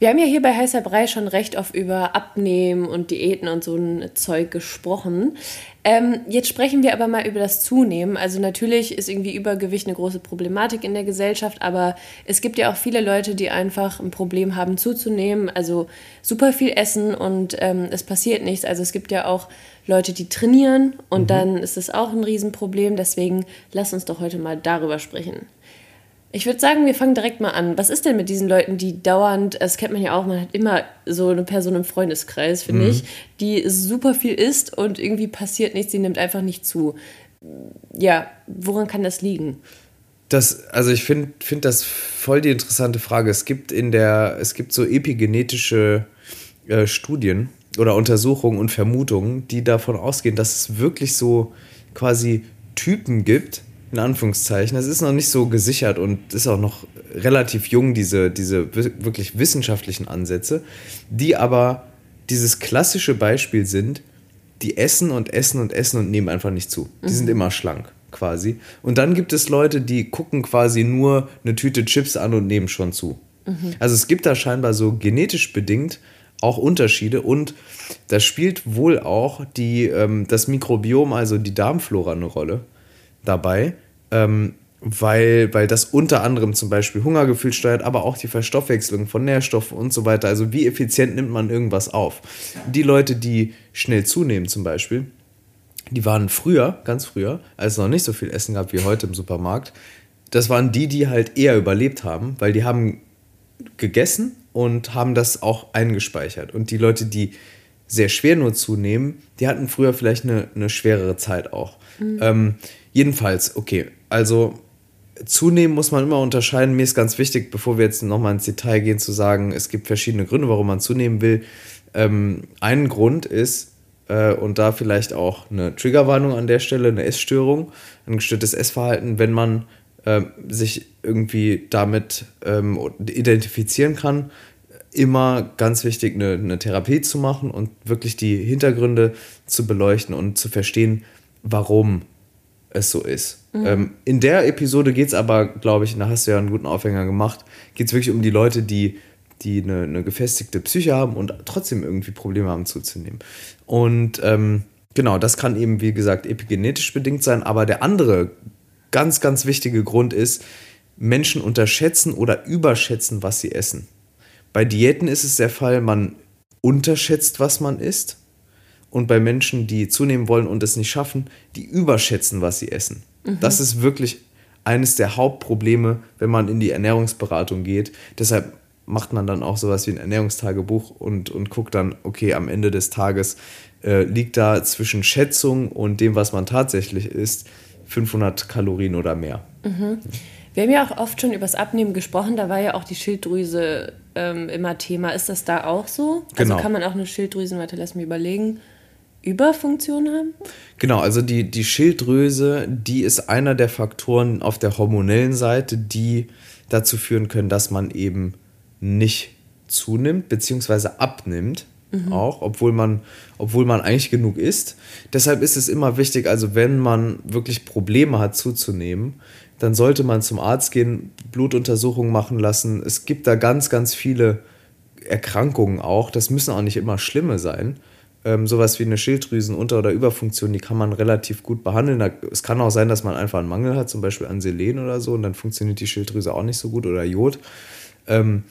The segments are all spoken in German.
Wir haben ja hier bei Heißer Brei schon recht oft über Abnehmen und Diäten und so ein Zeug gesprochen. Ähm, jetzt sprechen wir aber mal über das Zunehmen. Also natürlich ist irgendwie Übergewicht eine große Problematik in der Gesellschaft, aber es gibt ja auch viele Leute, die einfach ein Problem haben zuzunehmen, also super viel essen und ähm, es passiert nichts. Also es gibt ja auch Leute, die trainieren und mhm. dann ist es auch ein Riesenproblem. Deswegen lass uns doch heute mal darüber sprechen. Ich würde sagen, wir fangen direkt mal an. Was ist denn mit diesen Leuten, die dauernd, das kennt man ja auch, man hat immer so eine Person im Freundeskreis, finde mhm. ich, die super viel isst und irgendwie passiert nichts, die nimmt einfach nicht zu. Ja, woran kann das liegen? Das, also ich finde find das voll die interessante Frage. Es gibt in der, es gibt so epigenetische äh, Studien oder Untersuchungen und Vermutungen, die davon ausgehen, dass es wirklich so quasi Typen gibt, in Anführungszeichen. Es ist noch nicht so gesichert und ist auch noch relativ jung, diese, diese wirklich wissenschaftlichen Ansätze, die aber dieses klassische Beispiel sind, die essen und essen und essen und nehmen einfach nicht zu. Die mhm. sind immer schlank quasi. Und dann gibt es Leute, die gucken quasi nur eine Tüte Chips an und nehmen schon zu. Mhm. Also es gibt da scheinbar so genetisch bedingt auch Unterschiede und da spielt wohl auch die, ähm, das Mikrobiom, also die Darmflora eine Rolle dabei ähm, weil, weil das unter anderem zum Beispiel Hungergefühl steuert, aber auch die Verstoffwechslung von Nährstoffen und so weiter. Also wie effizient nimmt man irgendwas auf? Die Leute, die schnell zunehmen zum Beispiel, die waren früher, ganz früher, als es noch nicht so viel Essen gab wie heute im Supermarkt, das waren die, die halt eher überlebt haben, weil die haben gegessen und haben das auch eingespeichert. Und die Leute, die sehr schwer nur zunehmen, die hatten früher vielleicht eine, eine schwerere Zeit auch. Mhm. Ähm, jedenfalls, okay, also zunehmen muss man immer unterscheiden. Mir ist ganz wichtig, bevor wir jetzt nochmal ins Detail gehen, zu sagen, es gibt verschiedene Gründe, warum man zunehmen will. Ähm, ein Grund ist, äh, und da vielleicht auch eine Triggerwarnung an der Stelle, eine Essstörung, ein gestörtes Essverhalten, wenn man äh, sich irgendwie damit ähm, identifizieren kann, immer ganz wichtig, eine, eine Therapie zu machen und wirklich die Hintergründe zu beleuchten und zu verstehen, warum es so ist. Mhm. Ähm, in der Episode geht es aber, glaube ich, da hast du ja einen guten Aufhänger gemacht, geht es wirklich um die Leute, die, die eine, eine, gefestigte Psyche haben und trotzdem irgendwie Probleme haben zuzunehmen. Und ähm, genau, das kann eben, wie gesagt, epigenetisch bedingt sein. Aber der andere ganz, ganz wichtige Grund ist, Menschen unterschätzen oder überschätzen, was sie essen. Bei Diäten ist es der Fall, man unterschätzt, was man isst. Und bei Menschen, die zunehmen wollen und es nicht schaffen, die überschätzen, was sie essen. Mhm. Das ist wirklich eines der Hauptprobleme, wenn man in die Ernährungsberatung geht. Deshalb macht man dann auch sowas wie ein Ernährungstagebuch und, und guckt dann, okay, am Ende des Tages äh, liegt da zwischen Schätzung und dem, was man tatsächlich isst, 500 Kalorien oder mehr. Mhm. Wir haben ja auch oft schon über das Abnehmen gesprochen, da war ja auch die Schilddrüse ähm, immer Thema. Ist das da auch so? Also genau. Also kann man auch eine Schilddrüse, warte, lass mich überlegen, Überfunktion haben? Genau, also die, die Schilddrüse, die ist einer der Faktoren auf der hormonellen Seite, die dazu führen können, dass man eben nicht zunimmt bzw. abnimmt. Mhm. Auch, obwohl man, obwohl man eigentlich genug isst. Deshalb ist es immer wichtig, also wenn man wirklich Probleme hat zuzunehmen, dann sollte man zum Arzt gehen, Blutuntersuchungen machen lassen. Es gibt da ganz, ganz viele Erkrankungen auch. Das müssen auch nicht immer schlimme sein. Ähm, sowas wie eine Schilddrüsenunter- oder Überfunktion, die kann man relativ gut behandeln. Da, es kann auch sein, dass man einfach einen Mangel hat, zum Beispiel an Selen oder so, und dann funktioniert die Schilddrüse auch nicht so gut oder Jod. Ähm,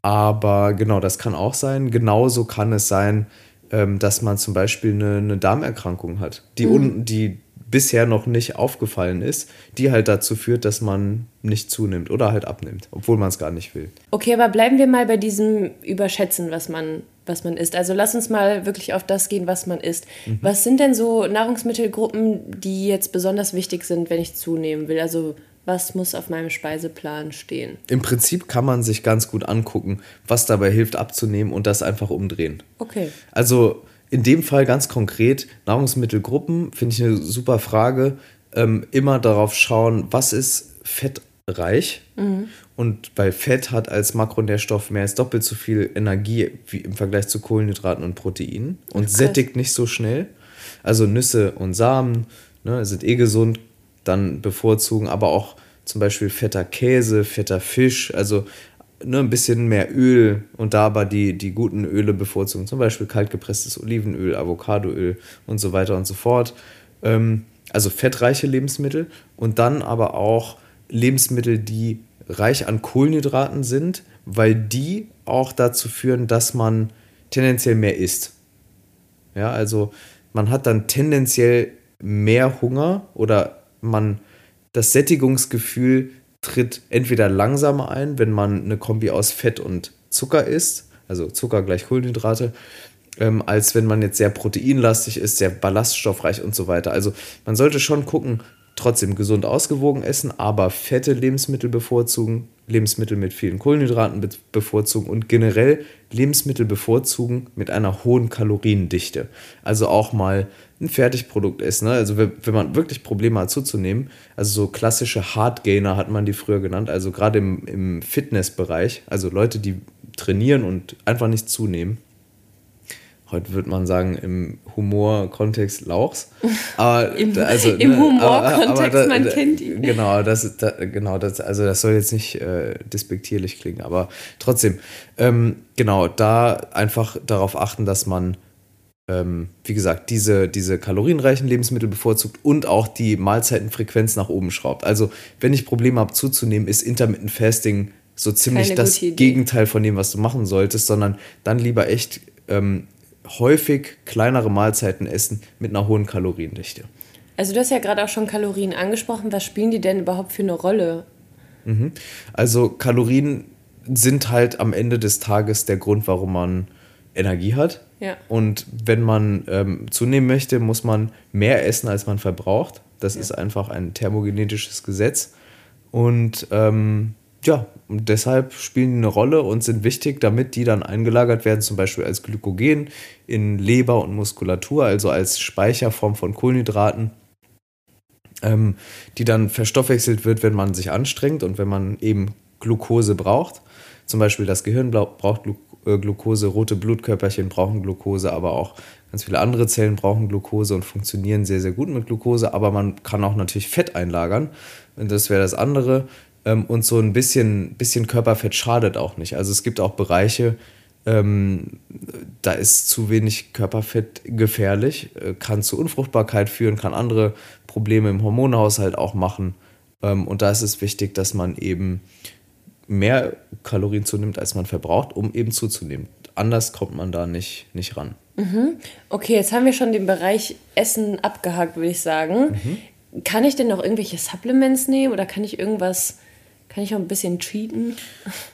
aber genau, das kann auch sein. Genauso kann es sein, ähm, dass man zum Beispiel eine, eine Darmerkrankung hat, die, mhm. un, die bisher noch nicht aufgefallen ist, die halt dazu führt, dass man nicht zunimmt oder halt abnimmt, obwohl man es gar nicht will. Okay, aber bleiben wir mal bei diesem Überschätzen, was man, was man isst. Also lass uns mal wirklich auf das gehen, was man isst. Mhm. Was sind denn so Nahrungsmittelgruppen, die jetzt besonders wichtig sind, wenn ich zunehmen will? Also was muss auf meinem Speiseplan stehen? Im Prinzip kann man sich ganz gut angucken, was dabei hilft abzunehmen und das einfach umdrehen. Okay. Also in dem Fall ganz konkret Nahrungsmittelgruppen, finde ich eine super Frage. ähm, immer darauf schauen, was ist fettreich. Mhm. Und bei Fett hat als Makronährstoff mehr als doppelt so viel Energie wie im Vergleich zu Kohlenhydraten und Proteinen und okay. sättigt nicht so schnell. Also Nüsse und Samen ne, sind eh gesund, dann bevorzugen, aber auch zum Beispiel fetter Käse, fetter Fisch, also ne, ein bisschen mehr Öl und da aber die, die guten Öle bevorzugen, zum Beispiel kaltgepresstes Olivenöl, Avocadoöl und so weiter und so fort. Ähm, also fettreiche Lebensmittel und dann aber auch Lebensmittel, die reich an Kohlenhydraten sind, weil die auch dazu führen, dass man tendenziell mehr isst. Ja, also man hat dann tendenziell mehr Hunger oder man das Sättigungsgefühl tritt entweder langsamer ein, wenn man eine Kombi aus Fett und Zucker isst, also Zucker gleich Kohlenhydrate, ähm, als wenn man jetzt sehr proteinlastig ist, sehr ballaststoffreich und so weiter. Also man sollte schon gucken, trotzdem gesund ausgewogen essen, aber fette Lebensmittel bevorzugen, Lebensmittel mit vielen Kohlenhydraten bevorzugen und generell Lebensmittel bevorzugen mit einer hohen Kaloriendichte. Also auch mal ein Fertigprodukt essen. Ne? Also wenn man wirklich Probleme hat zuzunehmen, also so klassische Hardgainer hat man die früher genannt, also gerade im, im Fitnessbereich, also Leute, die trainieren und einfach nicht zunehmen, heute würde man sagen, im Humor-Kontext Lauchs. Aber, Im, also, im ne, Humor-Kontext, man kennt ihn. Genau, das, da, genau das, also das soll jetzt nicht äh, despektierlich klingen, aber trotzdem, ähm, genau, da einfach darauf achten, dass man, ähm, wie gesagt, diese, diese kalorienreichen Lebensmittel bevorzugt und auch die Mahlzeitenfrequenz nach oben schraubt. Also, wenn ich Probleme habe zuzunehmen, ist Intermittent Fasting so ziemlich das Gegenteil von dem, was du machen solltest, sondern dann lieber echt ähm, häufig kleinere Mahlzeiten essen mit einer hohen Kaloriendichte. Also du hast ja gerade auch schon Kalorien angesprochen. Was spielen die denn überhaupt für eine Rolle? Mhm. Also Kalorien sind halt am Ende des Tages der Grund, warum man Energie hat. Ja. Und wenn man ähm, zunehmen möchte, muss man mehr essen, als man verbraucht. Das ja. ist einfach ein thermogenetisches Gesetz. Und ähm, ja, und deshalb spielen die eine Rolle und sind wichtig, damit die dann eingelagert werden, zum Beispiel als Glykogen in Leber und Muskulatur, also als Speicherform von Kohlenhydraten, ähm, die dann verstoffwechselt wird, wenn man sich anstrengt und wenn man eben Glucose braucht. Zum Beispiel das Gehirn braucht äh, Glucose, rote Blutkörperchen brauchen Glucose, aber auch ganz viele andere Zellen brauchen Glucose und funktionieren sehr, sehr gut mit Glucose. Aber man kann auch natürlich Fett einlagern. Und das wäre das andere. Ähm, und so ein bisschen, bisschen Körperfett schadet auch nicht. Also es gibt auch Bereiche, ähm, da ist zu wenig Körperfett gefährlich, äh, kann zu Unfruchtbarkeit führen, kann andere Probleme im Hormonhaushalt auch machen. Ähm, und da ist es wichtig, dass man eben mehr Kalorien zunimmt, als man verbraucht, um eben zuzunehmen. Anders kommt man da nicht, nicht ran. Mhm. Okay, jetzt haben wir schon den Bereich Essen abgehakt, würde ich sagen. Mhm. Kann ich denn noch irgendwelche Supplements nehmen oder kann ich irgendwas kann ich auch ein bisschen cheaten?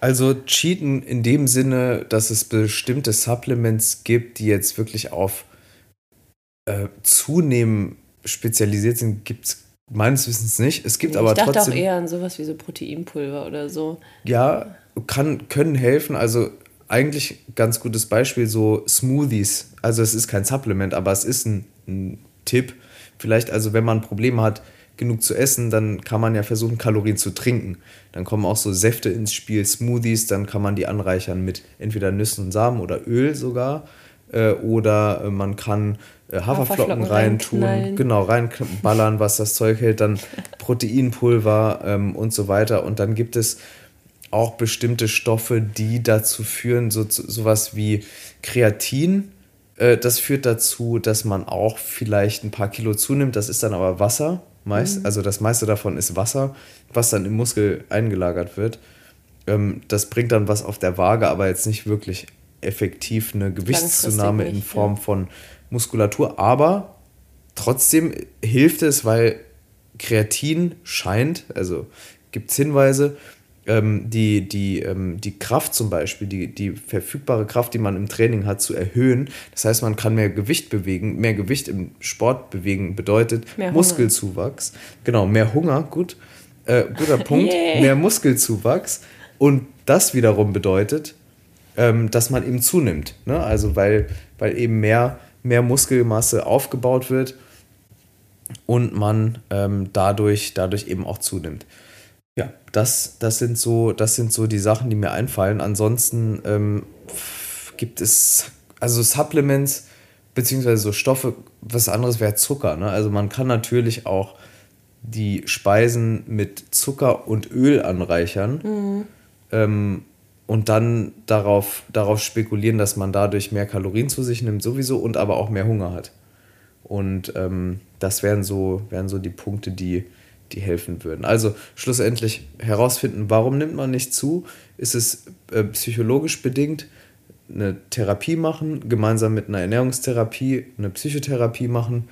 Also cheaten in dem Sinne, dass es bestimmte Supplements gibt, die jetzt wirklich auf äh, Zunehmen spezialisiert sind, gibt es meines Wissens nicht. Es gibt nee, aber ich dachte trotzdem, auch eher an sowas wie so Proteinpulver oder so. Ja, kann, können helfen. Also eigentlich ganz gutes Beispiel so Smoothies. Also es ist kein Supplement, aber es ist ein, ein Tipp. Vielleicht also, wenn man Probleme hat, genug zu essen, dann kann man ja versuchen, Kalorien zu trinken. Dann kommen auch so Säfte ins Spiel, Smoothies, dann kann man die anreichern mit entweder Nüssen und Samen oder Öl sogar. Äh, oder äh, man kann äh, Haferflocken, reintun, genau, reinballern, was das Zeug hält, dann Proteinpulver ähm, und so weiter. Und dann gibt es auch bestimmte Stoffe, die dazu führen, so, sowas wie Kreatin. Äh, das führt dazu, dass man auch vielleicht ein paar Kilo zunimmt. Das ist dann aber Wasser meist. Mhm. Also das meiste davon ist Wasser, was dann im Muskel eingelagert wird. Ähm, das bringt dann was auf der Waage, aber jetzt nicht wirklich effektiv eine Gewichtszunahme nicht, in Form ja. von Muskulatur. Aber trotzdem hilft es, weil Kreatin scheint, also gibt es Hinweise, ähm, die, die, ähm, die Kraft zum Beispiel, die, die verfügbare Kraft, die man im Training hat, zu erhöhen. Das heißt, man kann mehr Gewicht bewegen. Mehr Gewicht im Sport bewegen bedeutet mehr Muskelzuwachs. Genau, mehr Hunger, gut. Äh, guter Punkt. Yeah. Mehr Muskelzuwachs. Und das wiederum bedeutet, ähm, dass man eben zunimmt. Ne? Also weil, weil eben mehr, mehr Muskelmasse aufgebaut wird und man ähm, dadurch, dadurch eben auch zunimmt. Ja, das, das, sind so, das sind so die Sachen, die mir einfallen. Ansonsten ähm, gibt es, also Supplements, beziehungsweise so Stoffe, was anderes wäre Zucker. Ne? Also man kann natürlich auch die Speisen mit Zucker und Öl anreichern mhm. ähm, und dann darauf, darauf spekulieren, dass man dadurch mehr Kalorien zu sich nimmt, sowieso und aber auch mehr Hunger hat. Und ähm, das wären so, wären so die Punkte, die, die helfen würden. Also schlussendlich herausfinden, warum nimmt man nicht zu? Ist es äh, psychologisch bedingt? Eine Therapie machen, gemeinsam mit einer Ernährungstherapie, eine Psychotherapie machen.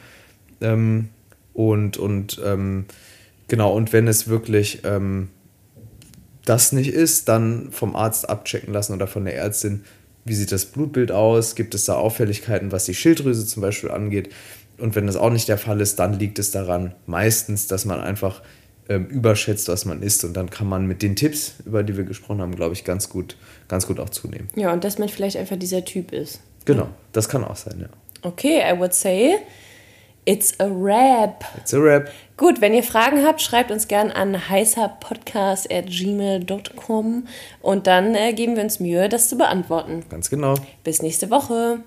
Ähm, und und ähm, genau, und wenn es wirklich ähm, das nicht ist, dann vom Arzt abchecken lassen oder von der Ärztin, wie sieht das Blutbild aus? Gibt es da Auffälligkeiten, was die Schilddrüse zum Beispiel angeht? Und wenn das auch nicht der Fall ist, dann liegt es daran, meistens, dass man einfach ähm, überschätzt, was man isst. Und dann kann man mit den Tipps, über die wir gesprochen haben, glaube ich, ganz gut, ganz gut auch zunehmen. Ja, und dass man vielleicht einfach dieser Typ ist. Genau, das kann auch sein, ja. Okay, I would say it's a wrap. It's a wrap. Gut, wenn ihr Fragen habt, schreibt uns gern an heißerpodcast.gmail.com und dann äh, geben wir uns Mühe, das zu beantworten. Ganz genau. Bis nächste Woche.